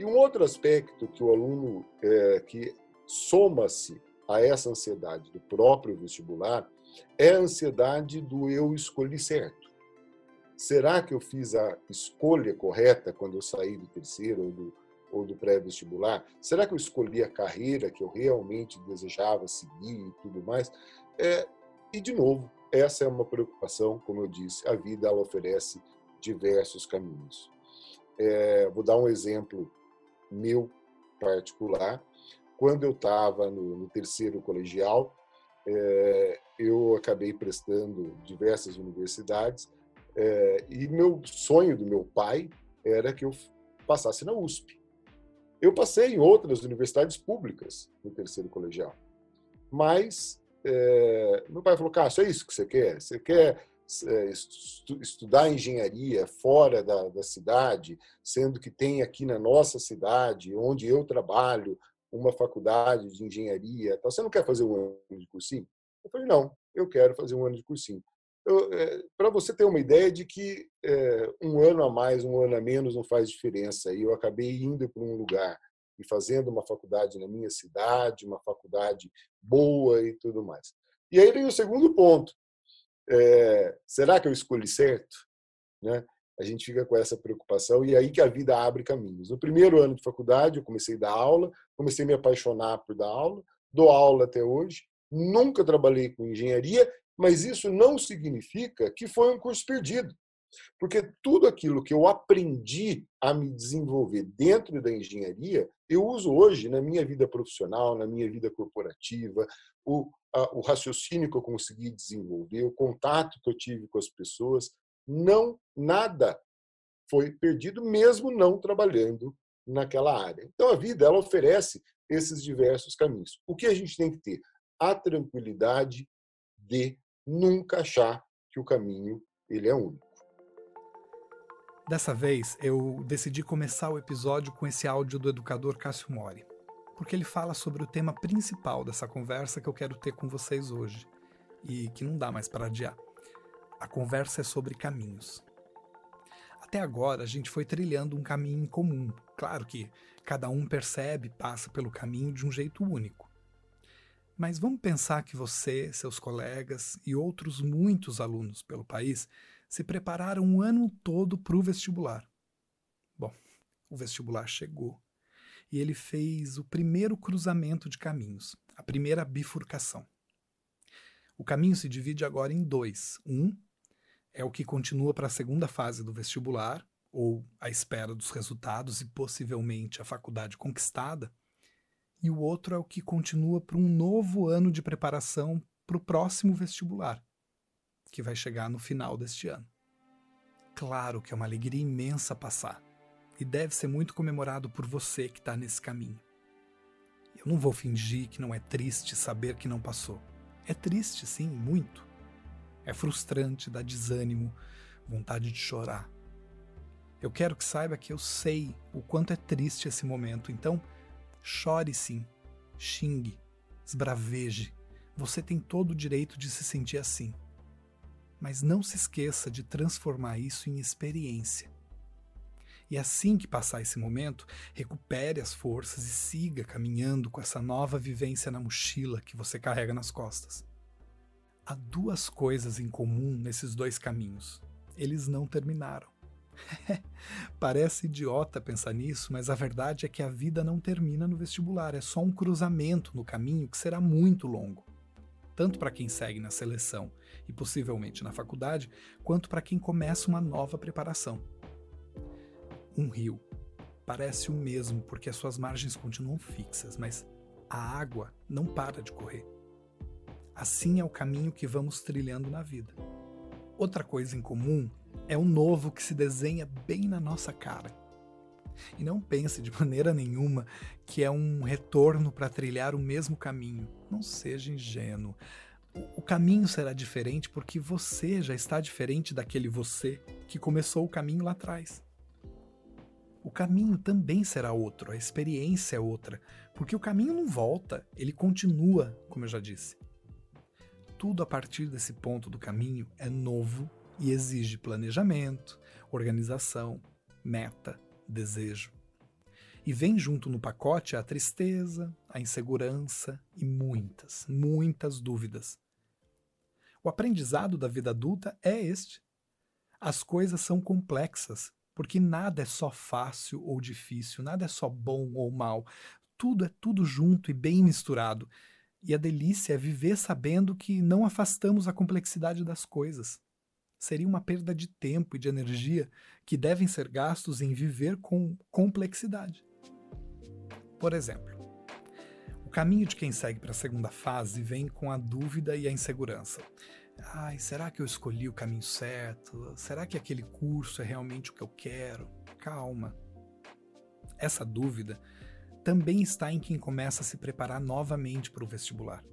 E um outro aspecto que o aluno é, que soma-se a essa ansiedade do próprio vestibular é a ansiedade do eu escolhi certo. Será que eu fiz a escolha correta quando eu saí do terceiro ou do, ou do pré-vestibular? Será que eu escolhi a carreira que eu realmente desejava seguir e tudo mais? É, e, de novo, essa é uma preocupação, como eu disse, a vida ela oferece diversos caminhos. É, vou dar um exemplo meu particular. Quando eu estava no, no, terceiro colegial, é, eu acabei prestando diversas universidades é, e meu sonho do meu pai era que eu passasse na USP. Eu passei em outras universidades públicas no terceiro colegial, mas é, meu pai falou: Cássio, é isso que você quer? Você quer estudar engenharia fora da, da, cidade, sendo que tem aqui na nossa cidade, onde eu trabalho, uma faculdade de engenharia. Então, você não quer fazer um ano de cursinho? Eu falei, não, eu quero fazer um ano de cursinho. É, Para você ter uma ideia de que é, um ano a mais, um ano a menos não faz diferença. E eu acabei indo para um lugar e fazendo uma faculdade na minha cidade, uma faculdade boa e tudo mais. E aí vem o segundo ponto é, será que eu escolhi certo? Né? A gente fica com essa preocupação e é aí que a vida abre caminhos. No primeiro ano de faculdade, eu comecei a dar aula, comecei a me apaixonar por dar aula, dou aula até hoje, nunca trabalhei com engenharia, mas isso não significa que foi um curso perdido. Porque tudo aquilo que eu aprendi a me desenvolver dentro da engenharia, eu uso hoje na minha vida profissional, na minha vida corporativa, o, o raciocínio que eu consegui desenvolver, o contato que eu tive com as pessoas, não nada foi perdido, mesmo não trabalhando naquela área. Então a vida ela oferece esses diversos caminhos. O que a gente tem que ter? A tranquilidade de nunca achar que o caminho ele é único. Dessa vez, eu decidi começar o episódio com esse áudio do educador Cássio Mori, porque ele fala sobre o tema principal dessa conversa que eu quero ter com vocês hoje e que não dá mais para adiar. A conversa é sobre caminhos. Até agora, a gente foi trilhando um caminho em comum. Claro que cada um percebe passa pelo caminho de um jeito único. Mas vamos pensar que você, seus colegas e outros muitos alunos pelo país se prepararam um ano todo para o vestibular. Bom, o vestibular chegou e ele fez o primeiro cruzamento de caminhos, a primeira bifurcação. O caminho se divide agora em dois. Um é o que continua para a segunda fase do vestibular, ou a espera dos resultados e possivelmente a faculdade conquistada, e o outro é o que continua para um novo ano de preparação para o próximo vestibular, que vai chegar no final deste ano. Claro que é uma alegria imensa passar e deve ser muito comemorado por você que está nesse caminho. Eu não vou fingir que não é triste saber que não passou. É triste, sim, muito. É frustrante, dá desânimo, vontade de chorar. Eu quero que saiba que eu sei o quanto é triste esse momento, então chore sim, xingue, esbraveje. Você tem todo o direito de se sentir assim mas não se esqueça de transformar isso em experiência. E assim que passar esse momento, recupere as forças e siga caminhando com essa nova vivência na mochila que você carrega nas costas. Há duas coisas em comum nesses dois caminhos. Eles não terminaram. Parece idiota pensar nisso, mas a verdade é que a vida não termina no vestibular, é só um cruzamento no caminho que será muito longo tanto para quem segue na seleção e possivelmente na faculdade, quanto para quem começa uma nova preparação. Um rio parece o mesmo porque as suas margens continuam fixas, mas a água não para de correr. Assim é o caminho que vamos trilhando na vida. Outra coisa em comum é o novo que se desenha bem na nossa cara. E não pense de maneira nenhuma que é um retorno para trilhar o mesmo caminho. Não seja ingênuo. O caminho será diferente porque você já está diferente daquele você que começou o caminho lá atrás. O caminho também será outro, a experiência é outra, porque o caminho não volta, ele continua, como eu já disse. Tudo a partir desse ponto do caminho é novo e exige planejamento, organização, meta, desejo. E vem junto no pacote a tristeza, a insegurança e muitas, muitas dúvidas. O aprendizado da vida adulta é este. As coisas são complexas, porque nada é só fácil ou difícil, nada é só bom ou mal. Tudo é tudo junto e bem misturado. E a delícia é viver sabendo que não afastamos a complexidade das coisas. Seria uma perda de tempo e de energia que devem ser gastos em viver com complexidade. Por exemplo, o caminho de quem segue para a segunda fase vem com a dúvida e a insegurança. Ai, será que eu escolhi o caminho certo? Será que aquele curso é realmente o que eu quero? Calma. Essa dúvida também está em quem começa a se preparar novamente para o vestibular.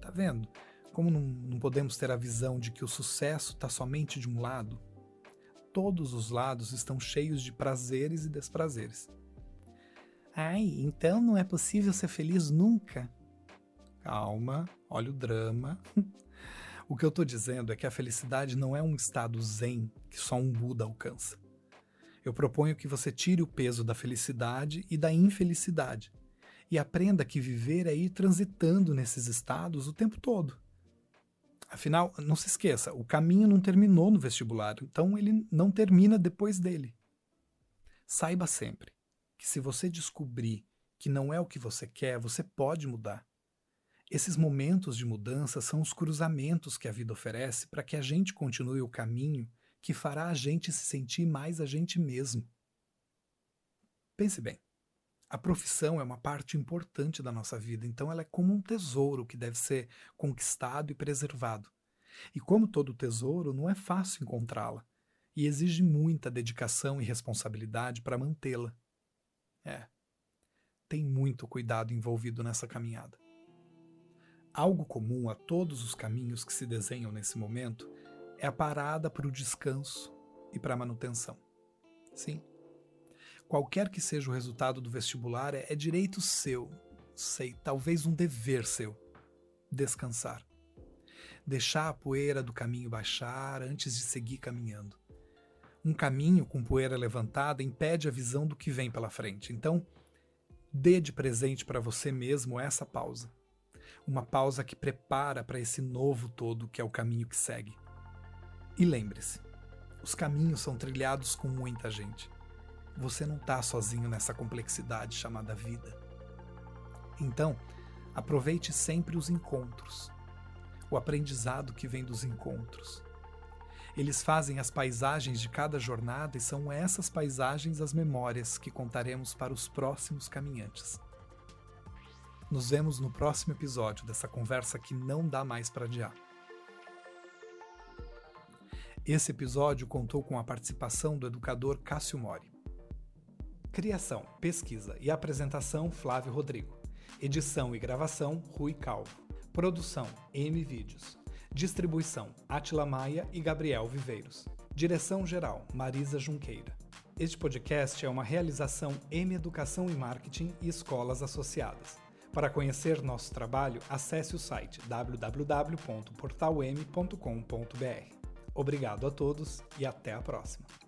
Tá vendo? Como não, não podemos ter a visão de que o sucesso está somente de um lado? Todos os lados estão cheios de prazeres e desprazeres. Ai, então não é possível ser feliz nunca? Calma, olha o drama. o que eu estou dizendo é que a felicidade não é um estado zen que só um Buda alcança. Eu proponho que você tire o peso da felicidade e da infelicidade e aprenda que viver é ir transitando nesses estados o tempo todo. Afinal, não se esqueça, o caminho não terminou no vestibular, então ele não termina depois dele. Saiba sempre que se você descobrir que não é o que você quer, você pode mudar. Esses momentos de mudança são os cruzamentos que a vida oferece para que a gente continue o caminho que fará a gente se sentir mais a gente mesmo. Pense bem. A profissão é uma parte importante da nossa vida, então ela é como um tesouro que deve ser conquistado e preservado. E como todo tesouro, não é fácil encontrá-la e exige muita dedicação e responsabilidade para mantê-la. É. Tem muito cuidado envolvido nessa caminhada. Algo comum a todos os caminhos que se desenham nesse momento é a parada para o descanso e para a manutenção. Sim. Qualquer que seja o resultado do vestibular, é, é direito seu, sei, talvez um dever seu, descansar. Deixar a poeira do caminho baixar antes de seguir caminhando. Um caminho com poeira levantada impede a visão do que vem pela frente. Então, dê de presente para você mesmo essa pausa. Uma pausa que prepara para esse novo todo que é o caminho que segue. E lembre-se, os caminhos são trilhados com muita gente. Você não está sozinho nessa complexidade chamada vida. Então, aproveite sempre os encontros, o aprendizado que vem dos encontros eles fazem as paisagens de cada jornada e são essas paisagens as memórias que contaremos para os próximos caminhantes. Nos vemos no próximo episódio dessa conversa que não dá mais para adiar. Esse episódio contou com a participação do educador Cássio Mori. Criação, pesquisa e apresentação Flávio Rodrigo. Edição e gravação Rui Calvo. Produção M Vídeos. Distribuição: Atila Maia e Gabriel Viveiros. Direção-geral: Marisa Junqueira. Este podcast é uma realização M Educação e Marketing e escolas associadas. Para conhecer nosso trabalho, acesse o site www.portalm.com.br. Obrigado a todos e até a próxima.